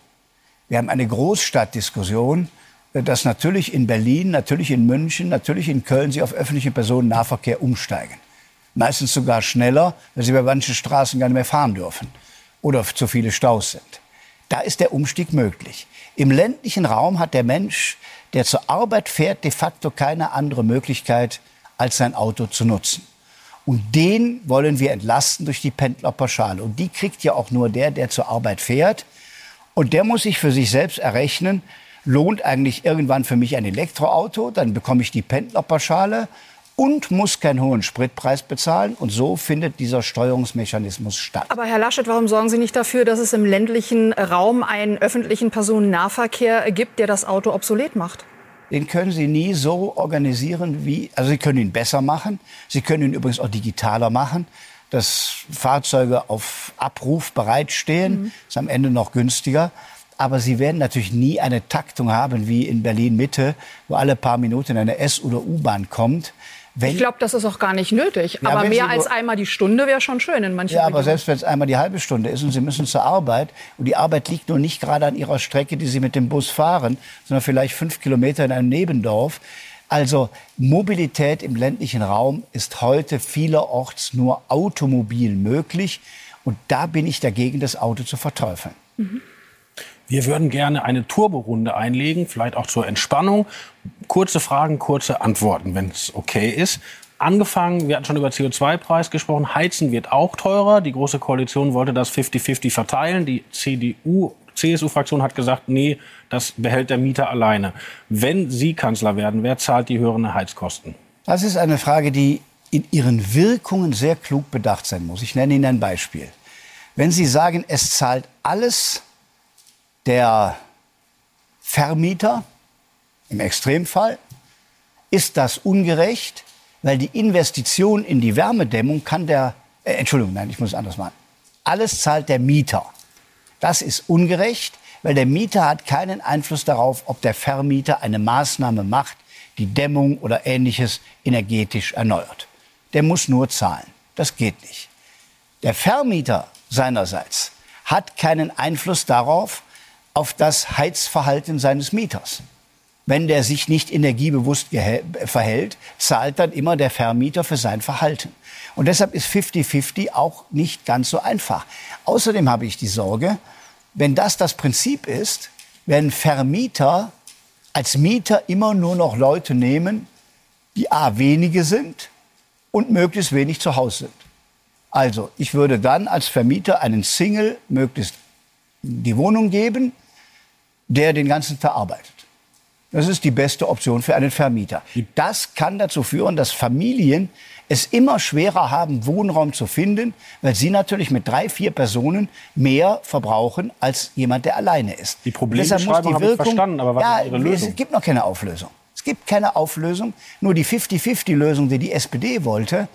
Wir haben eine Großstadtdiskussion, dass natürlich in Berlin, natürlich in München, natürlich in Köln sie auf öffentlichen Personennahverkehr umsteigen. Meistens sogar schneller, weil sie bei manchen Straßen gar nicht mehr fahren dürfen oder zu viele Staus sind. Da ist der Umstieg möglich. Im ländlichen Raum hat der Mensch, der zur Arbeit fährt, de facto keine andere Möglichkeit, als sein Auto zu nutzen. Und den wollen wir entlasten durch die Pendlerpauschale. Und die kriegt ja auch nur der, der zur Arbeit fährt. Und der muss sich für sich selbst errechnen, lohnt eigentlich irgendwann für mich ein Elektroauto, dann bekomme ich die Pendlerpauschale und muss keinen hohen Spritpreis bezahlen. Und so findet dieser Steuerungsmechanismus statt. Aber Herr Laschet, warum sorgen Sie nicht dafür, dass es im ländlichen Raum einen öffentlichen Personennahverkehr gibt, der das Auto obsolet macht? den können Sie nie so organisieren wie, also Sie können ihn besser machen. Sie können ihn übrigens auch digitaler machen, dass Fahrzeuge auf Abruf bereitstehen. Mhm. Ist am Ende noch günstiger. Aber Sie werden natürlich nie eine Taktung haben wie in Berlin Mitte, wo alle paar Minuten eine S- oder U-Bahn kommt. Wenn, ich glaube, das ist auch gar nicht nötig. Ja, aber mehr als einmal die Stunde wäre schon schön in manchen Ja, aber selbst wenn es einmal die halbe Stunde ist und Sie müssen zur Arbeit und die Arbeit liegt nur nicht gerade an Ihrer Strecke, die Sie mit dem Bus fahren, sondern vielleicht fünf Kilometer in einem Nebendorf. Also Mobilität im ländlichen Raum ist heute vielerorts nur automobil möglich. Und da bin ich dagegen, das Auto zu verteufeln. Mhm. Wir würden gerne eine Turborunde einlegen, vielleicht auch zur Entspannung. Kurze Fragen, kurze Antworten, wenn es okay ist. Angefangen, wir hatten schon über CO2-Preis gesprochen, Heizen wird auch teurer. Die Große Koalition wollte das 50-50 verteilen. Die CDU, CSU-Fraktion hat gesagt, nee, das behält der Mieter alleine. Wenn Sie Kanzler werden, wer zahlt die höheren Heizkosten? Das ist eine Frage, die in ihren Wirkungen sehr klug bedacht sein muss. Ich nenne Ihnen ein Beispiel. Wenn Sie sagen, es zahlt alles der Vermieter, im Extremfall, ist das ungerecht, weil die Investition in die Wärmedämmung kann der, äh, Entschuldigung, nein, ich muss es anders machen. Alles zahlt der Mieter. Das ist ungerecht, weil der Mieter hat keinen Einfluss darauf, ob der Vermieter eine Maßnahme macht, die Dämmung oder ähnliches energetisch erneuert. Der muss nur zahlen. Das geht nicht. Der Vermieter seinerseits hat keinen Einfluss darauf, auf das Heizverhalten seines Mieters. Wenn der sich nicht energiebewusst verhält, zahlt dann immer der Vermieter für sein Verhalten. Und deshalb ist 50-50 auch nicht ganz so einfach. Außerdem habe ich die Sorge, wenn das das Prinzip ist, werden Vermieter als Mieter immer nur noch Leute nehmen, die a wenige sind und möglichst wenig zu Hause sind. Also, ich würde dann als Vermieter einen Single möglichst die Wohnung geben, der den ganzen Tag arbeitet. Das ist die beste Option für einen Vermieter. Das kann dazu führen, dass Familien es immer schwerer haben, Wohnraum zu finden, weil sie natürlich mit drei, vier Personen mehr verbrauchen als jemand, der alleine ist. Die Problembeschreibung habe ich verstanden, aber was ja, ist Ihre Lösung? Es gibt noch keine Auflösung. Es gibt keine Auflösung. Nur die 50-50-Lösung, die die SPD wollte,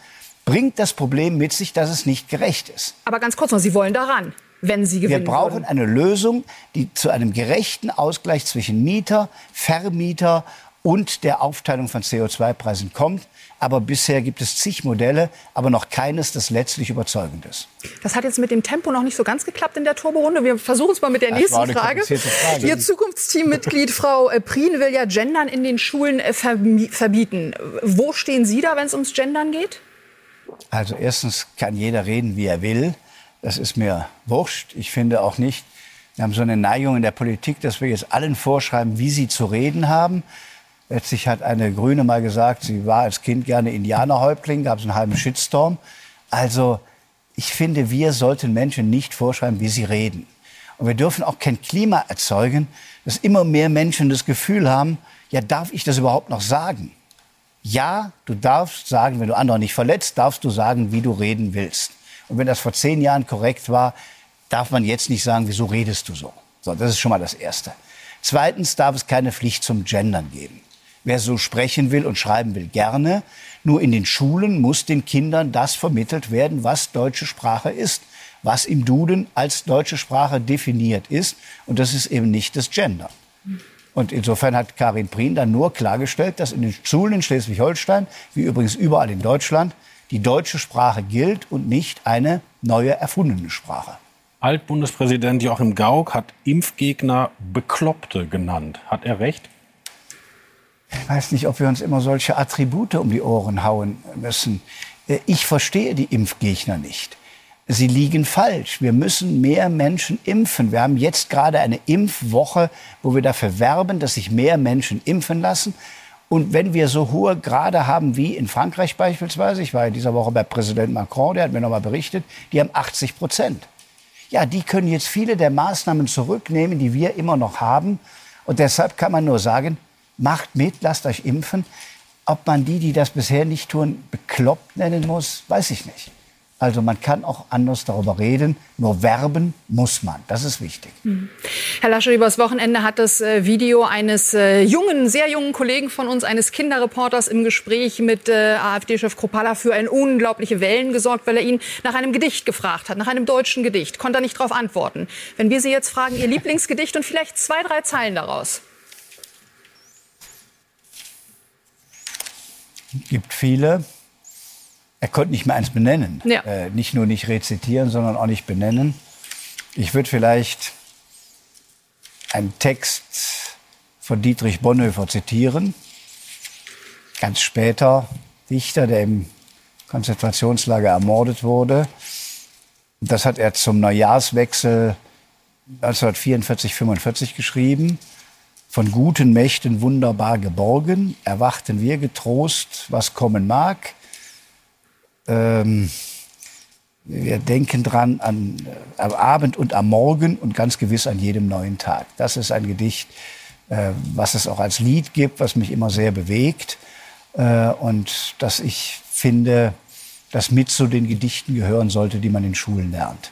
bringt das Problem mit sich, dass es nicht gerecht ist. Aber ganz kurz noch, Sie wollen daran wenn sie gewinnen Wir brauchen würden. eine Lösung, die zu einem gerechten Ausgleich zwischen Mieter, Vermieter und der Aufteilung von CO2-Preisen kommt. Aber bisher gibt es zig Modelle, aber noch keines, das letztlich überzeugend ist. Das hat jetzt mit dem Tempo noch nicht so ganz geklappt in der Turborunde. Wir versuchen es mal mit der Das nächsten Frage. Frage. Ihr Zukunftsteammitglied Frau äh, Prien will ja Gendern in den Schulen äh, verbieten. Wo stehen Sie da, wenn es ums Gendern geht? Also erstens kann jeder reden, wie er will. Das ist mir wurscht. Ich finde auch nicht, wir haben so eine Neigung in der Politik, dass wir jetzt allen vorschreiben, wie sie zu reden haben. Letztlich hat eine Grüne mal gesagt, sie war als Kind gerne Indianerhäuptling, gab es einen halben Shitstorm. Also ich finde, wir sollten Menschen nicht vorschreiben, wie sie reden. Und wir dürfen auch kein Klima erzeugen, dass immer mehr Menschen das Gefühl haben, ja, darf ich das überhaupt noch sagen? Ja, du darfst sagen, wenn du andere nicht verletzt, darfst du sagen, wie du reden willst. Und wenn das vor zehn Jahren korrekt war, darf man jetzt nicht sagen, wieso redest du so? So, das ist schon mal das Erste. Zweitens darf es keine Pflicht zum Gendern geben. Wer so sprechen will und schreiben will, gerne. Nur in den Schulen muss den Kindern das vermittelt werden, was deutsche Sprache ist, was im Duden als deutsche Sprache definiert ist. Und das ist eben nicht das Gender. Und insofern hat Karin Prien dann nur klargestellt, dass in den Schulen in Schleswig-Holstein, wie übrigens überall in Deutschland, die deutsche Sprache gilt und nicht eine neue erfundene Sprache. Altbundespräsident Joachim Gauck hat Impfgegner Bekloppte genannt. Hat er recht? Ich weiß nicht, ob wir uns immer solche Attribute um die Ohren hauen müssen. Äh, ich verstehe die Impfgegner nicht. Sie liegen falsch. Wir müssen mehr Menschen impfen. Wir haben jetzt gerade eine Impfwoche, wo wir dafür werben, dass sich mehr Menschen impfen lassen. Und wenn wir so hohe Grade haben wie in Frankreich beispielsweise, ich war ja dieser Woche bei Präsident Macron, der hat mir noch mal berichtet, die haben 80 Prozent. Ja, die können jetzt viele der Maßnahmen zurücknehmen, die wir immer noch haben. Und deshalb kann man nur sagen, macht mit, lasst euch impfen. Ob man die, die das bisher nicht tun, bekloppt nennen muss, weiß ich nicht. Also man kann auch anders darüber reden, nur werben muss man. Das ist wichtig. Mhm. Herr Lasche, übers Wochenende hat das äh, Video eines äh, jungen, sehr jungen Kollegen von uns, eines Kinderreporters im Gespräch mit äh, AfD-Chef Kropala für ein unglaubliche Wellen gesorgt, weil er ihn nach einem Gedicht gefragt hat, nach einem deutschen Gedicht. Konnte er nicht darauf antworten. Wenn wir Sie jetzt fragen, Ihr Lieblingsgedicht und vielleicht zwei, drei Zeilen daraus. Gibt viele. Er konnte nicht mehr eins benennen. Ja. Äh, nicht nur nicht rezitieren, sondern auch nicht benennen. Ich würde vielleicht einen Text von Dietrich Bonhoeffer zitieren. Ganz später Dichter, der im Konzentrationslager ermordet wurde. Das hat er zum Neujahrswechsel 1944, 45 geschrieben. Von guten Mächten wunderbar geborgen, erwarten wir getrost, was kommen mag. Ähm, wir denken dran an, äh, am Abend und am Morgen und ganz gewiss an jedem neuen Tag. Das ist ein Gedicht, äh, was es auch als Lied gibt, was mich immer sehr bewegt äh, und das ich finde, das mit zu den Gedichten gehören sollte, die man in Schulen lernt.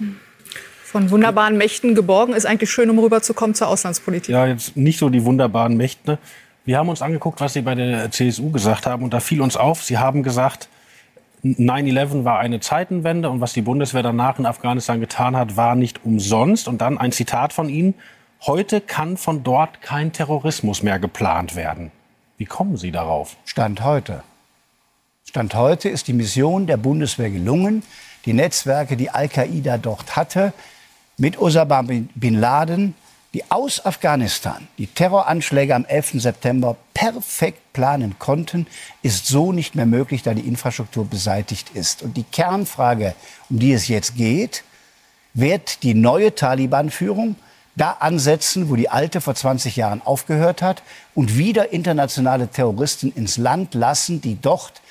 Von wunderbaren Mächten geborgen ist eigentlich schön, um rüberzukommen zur Auslandspolitik. Ja, jetzt nicht so die wunderbaren Mächte. Wir haben uns angeguckt, was Sie bei der CSU gesagt haben und da fiel uns auf, Sie haben gesagt, 9-11 war eine Zeitenwende und was die Bundeswehr danach in Afghanistan getan hat, war nicht umsonst. Und dann ein Zitat von Ihnen. Heute kann von dort kein Terrorismus mehr geplant werden. Wie kommen Sie darauf? Stand heute. Stand heute ist die Mission der Bundeswehr gelungen. Die Netzwerke, die Al-Qaida dort hatte, mit Osama bin Laden die aus Afghanistan die Terroranschläge am 11. September perfekt planen konnten, ist so nicht mehr möglich, da die Infrastruktur beseitigt ist. Und die Kernfrage, um die es jetzt geht, wird die neue Taliban-Führung da ansetzen, wo die alte vor 20 Jahren aufgehört hat und wieder internationale Terroristen ins Land lassen, die dort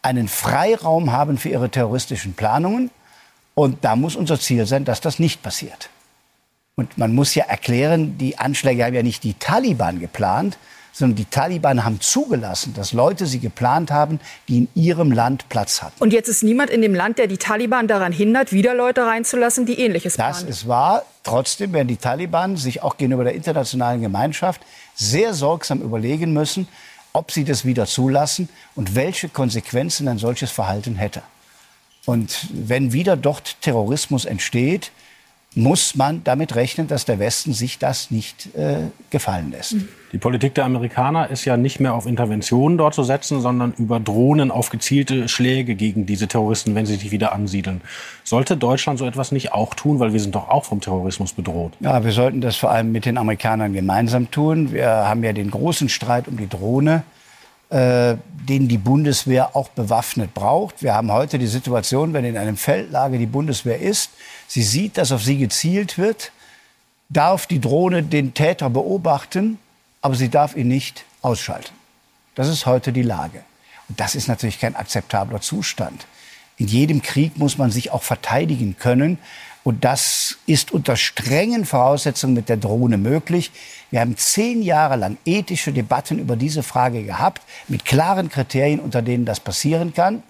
einen Freiraum haben für ihre terroristischen Planungen. Und da muss unser Ziel sein, dass das nicht passiert. Und man muss ja erklären, die Anschläge haben ja nicht die Taliban geplant, sondern die Taliban haben zugelassen, dass Leute sie geplant haben, die in ihrem Land Platz hatten. Und jetzt ist niemand in dem Land, der die Taliban daran hindert, wieder Leute reinzulassen, die Ähnliches planen. Das ist wahr. Trotzdem werden die Taliban sich auch gegenüber der internationalen Gemeinschaft sehr sorgsam überlegen müssen, ob sie das wieder zulassen und welche Konsequenzen ein solches Verhalten hätte. Und wenn wieder dort Terrorismus entsteht, muss man damit rechnen, dass der Westen sich das nicht äh, gefallen lässt. Die Politik der Amerikaner ist ja nicht mehr auf Interventionen dort zu setzen, sondern über Drohnen auf gezielte Schläge gegen diese Terroristen, wenn sie sich wieder ansiedeln. Sollte Deutschland so etwas nicht auch tun, weil wir sind doch auch vom Terrorismus bedroht? Ja, wir sollten das vor allem mit den Amerikanern gemeinsam tun. Wir haben ja den großen Streit um die Drohne äh, den die Bundeswehr auch bewaffnet braucht. Wir haben heute die Situation, wenn in einem Feldlager die Bundeswehr ist, sie sieht, dass auf sie gezielt wird, darf die Drohne den Täter beobachten, aber sie darf ihn nicht ausschalten. Das ist heute die Lage. Und das ist natürlich kein akzeptabler Zustand. In jedem Krieg muss man sich auch verteidigen können. Und das ist unter strengen Voraussetzungen mit der Drohne möglich. Wir haben zehn Jahre lang ethische Debatten über diese Frage gehabt, mit klaren Kriterien, unter denen das passieren kann.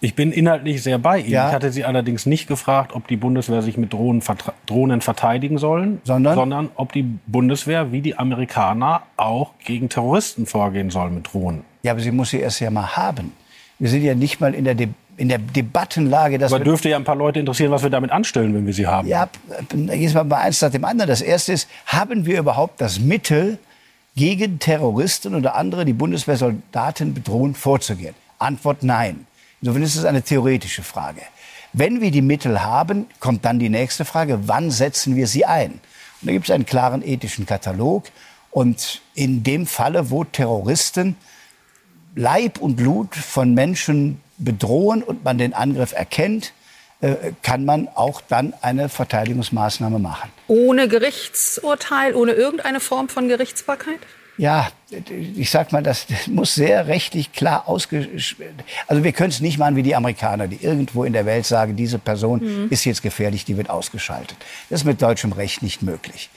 Ich bin inhaltlich sehr bei Ihnen. Ja. Ich hatte Sie allerdings nicht gefragt, ob die Bundeswehr sich mit Drohnen, Drohnen verteidigen sollen, sondern? sondern ob die Bundeswehr wie die Amerikaner auch gegen Terroristen vorgehen soll mit Drohnen. Ja, aber sie muss sie erst ja mal haben. Wir sind ja nicht mal in der, De in der Debattenlage. Dass aber dürfte ja ein paar Leute interessieren, was wir damit anstellen, wenn wir sie haben. Ja, jetzt mal eins nach dem anderen. Das erste ist, haben wir überhaupt das Mittel, gegen Terroristen oder andere, die Bundeswehrsoldaten bedrohen, vorzugehen? Antwort nein. Insofern ist es eine theoretische Frage. Wenn wir die Mittel haben, kommt dann die nächste Frage, wann setzen wir sie ein? Und da gibt es einen klaren ethischen Katalog. Und in dem Falle, wo Terroristen Leib und Blut von Menschen bedrohen und man den Angriff erkennt, äh, kann man auch dann eine Verteidigungsmaßnahme machen. Ohne Gerichtsurteil, ohne irgendeine Form von Gerichtsbarkeit? Ja, ich sag mal, das muss sehr rechtlich klar ausgespielt. Also wir können es nicht machen wie die Amerikaner, die irgendwo in der Welt sagen, diese Person mhm. ist jetzt gefährlich, die wird ausgeschaltet. Das ist mit deutschem Recht nicht möglich.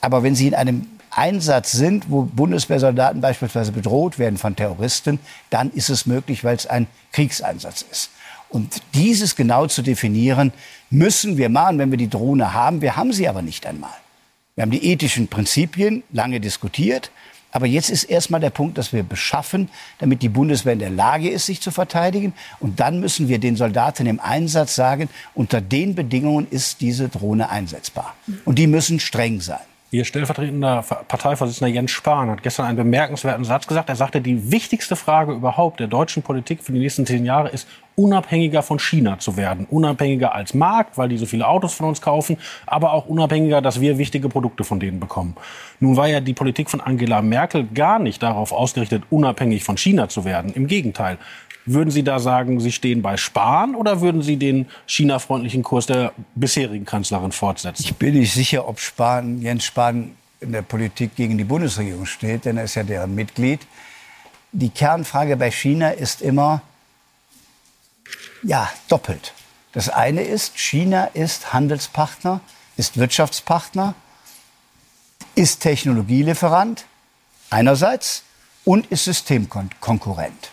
Aber wenn Sie in einem Einsatz sind, wo Bundeswehrsoldaten beispielsweise bedroht werden von Terroristen, dann ist es möglich, weil es ein Kriegseinsatz ist. Und dieses genau zu definieren, müssen wir machen, wenn wir die Drohne haben. Wir haben sie aber nicht einmal. Wir haben die ethischen Prinzipien lange diskutiert. Aber jetzt ist erstmal der Punkt, dass wir beschaffen, damit die Bundeswehr in der Lage ist, sich zu verteidigen. Und dann müssen wir den Soldaten im Einsatz sagen, unter den Bedingungen ist diese Drohne einsetzbar. Und die müssen streng sein. Ihr stellvertretender Parteivorsitzender Jens Spahn hat gestern einen bemerkenswerten Satz gesagt. Er sagte, die wichtigste Frage überhaupt der deutschen Politik für die nächsten zehn Jahre ist, unabhängiger von China zu werden. Unabhängiger als Markt, weil die so viele Autos von uns kaufen, aber auch unabhängiger, dass wir wichtige Produkte von denen bekommen. Nun war ja die Politik von Angela Merkel gar nicht darauf ausgerichtet, unabhängig von China zu werden. Im Gegenteil. Würden Sie da sagen, Sie stehen bei Spahn oder würden Sie den China-freundlichen Kurs der bisherigen Kanzlerin fortsetzen? Ich bin nicht sicher, ob Spahn, Jens Spahn in der Politik gegen die Bundesregierung steht, denn er ist ja deren Mitglied. Die Kernfrage bei China ist immer, ja, doppelt. Das eine ist, China ist Handelspartner, ist Wirtschaftspartner, ist Technologielieferant einerseits und ist Systemkonkurrent.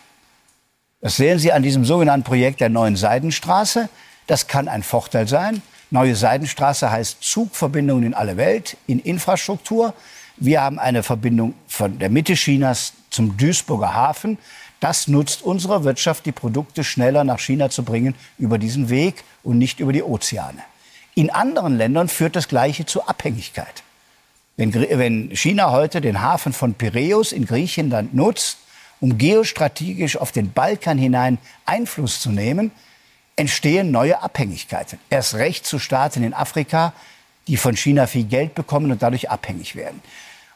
Das sehen Sie an diesem sogenannten Projekt der neuen Seidenstraße. Das kann ein Vorteil sein. Neue Seidenstraße heißt Zugverbindungen in alle Welt, in Infrastruktur. Wir haben eine Verbindung von der Mitte Chinas zum Duisburger Hafen. Das nutzt unserer Wirtschaft, die Produkte schneller nach China zu bringen über diesen Weg und nicht über die Ozeane. In anderen Ländern führt das Gleiche zu Abhängigkeit. Wenn, China heute den Hafen von Piräus in Griechenland nutzt, um geostrategisch auf den Balkan hinein Einfluss zu nehmen, entstehen neue Abhängigkeiten. Erst recht zu Staaten in Afrika, die von China viel Geld bekommen und dadurch abhängig werden.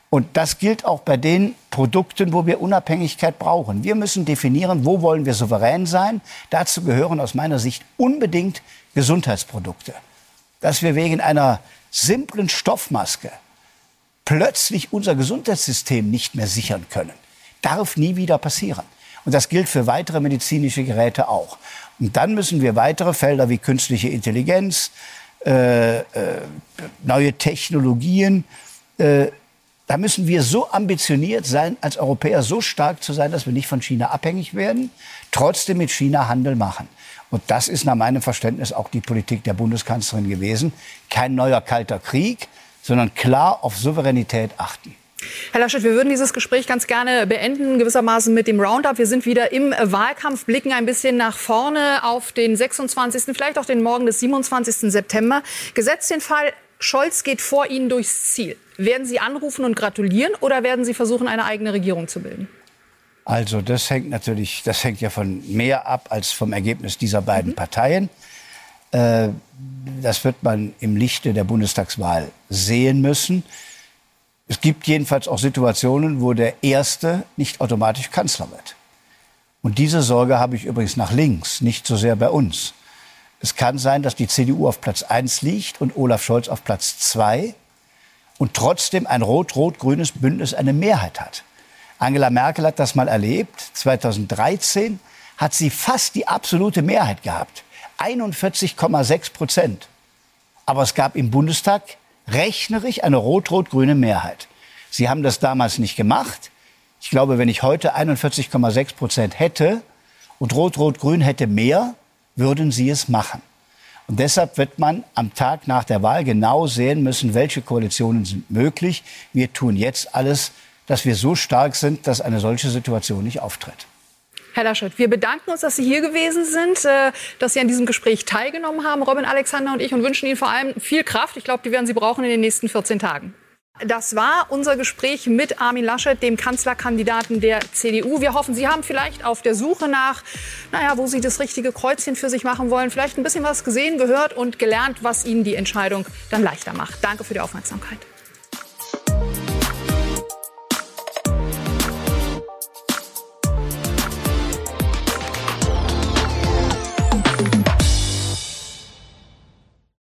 Und das gilt auch bei den Produkten, wo wir Unabhängigkeit brauchen. Wir müssen definieren, wo wollen wir souverän sein. Dazu gehören aus meiner Sicht unbedingt Gesundheitsprodukte. Dass wir wegen einer simplen Stoffmaske plötzlich unser Gesundheitssystem nicht mehr sichern können darf nie wieder passieren. Und das gilt für weitere medizinische Geräte auch. Und dann müssen wir weitere Felder wie künstliche Intelligenz, äh, äh, neue Technologien, äh, da müssen wir so ambitioniert sein, als Europäer so stark zu sein, dass wir nicht von China abhängig werden, trotzdem mit China Handel machen. Und das ist nach meinem Verständnis auch die Politik der Bundeskanzlerin gewesen. Kein neuer kalter Krieg, sondern klar auf Souveränität achten. Herr Laschet, wir würden dieses Gespräch ganz gerne beenden, gewissermaßen mit dem Roundup. Wir sind wieder im Wahlkampf, blicken ein bisschen nach vorne auf den 26., vielleicht auch den Morgen des 27. September. Gesetzt den Fall, Scholz geht vor Ihnen durchs Ziel. Werden Sie anrufen und gratulieren oder werden Sie versuchen, eine eigene Regierung zu bilden? Also das hängt natürlich, das hängt ja von mehr ab als vom Ergebnis dieser beiden mhm. Parteien. Äh, das wird man im Lichte der Bundestagswahl sehen müssen. Es gibt jedenfalls auch Situationen, wo der Erste nicht automatisch Kanzler wird. Und diese Sorge habe ich übrigens nach links, nicht so sehr bei uns. Es kann sein, dass die CDU auf Platz 1 liegt und Olaf Scholz auf Platz 2 und trotzdem ein rot-rot-grünes Bündnis eine Mehrheit hat. Angela Merkel hat das mal erlebt. 2013 hat sie fast die absolute Mehrheit gehabt. 41,6 Prozent. Aber es gab im Bundestag rechnerisch eine rot-rot-grüne Mehrheit. Sie haben das damals nicht gemacht. Ich glaube, wenn ich heute 41,6 Prozent hätte und Rot-Rot-Grün hätte mehr, würden sie es machen. Und deshalb wird man am Tag nach der Wahl genau sehen müssen, welche Koalitionen sind möglich. Wir tun jetzt alles, dass wir so stark sind, dass eine solche Situation nicht auftritt. Herr Laschet, wir bedanken uns, dass Sie hier gewesen sind, äh, dass Sie an diesem Gespräch teilgenommen haben, Robin Alexander und ich, und wünschen Ihnen vor allem viel Kraft. Ich glaube, die werden Sie brauchen in den nächsten 14 Tagen. Das war unser Gespräch mit Armin Laschet, dem Kanzlerkandidaten der CDU. Wir hoffen, Sie haben vielleicht auf der Suche nach, naja, wo Sie das richtige Kreuzchen für sich machen wollen, vielleicht ein bisschen was gesehen, gehört und gelernt, was Ihnen die Entscheidung dann leichter macht. Danke für die Aufmerksamkeit.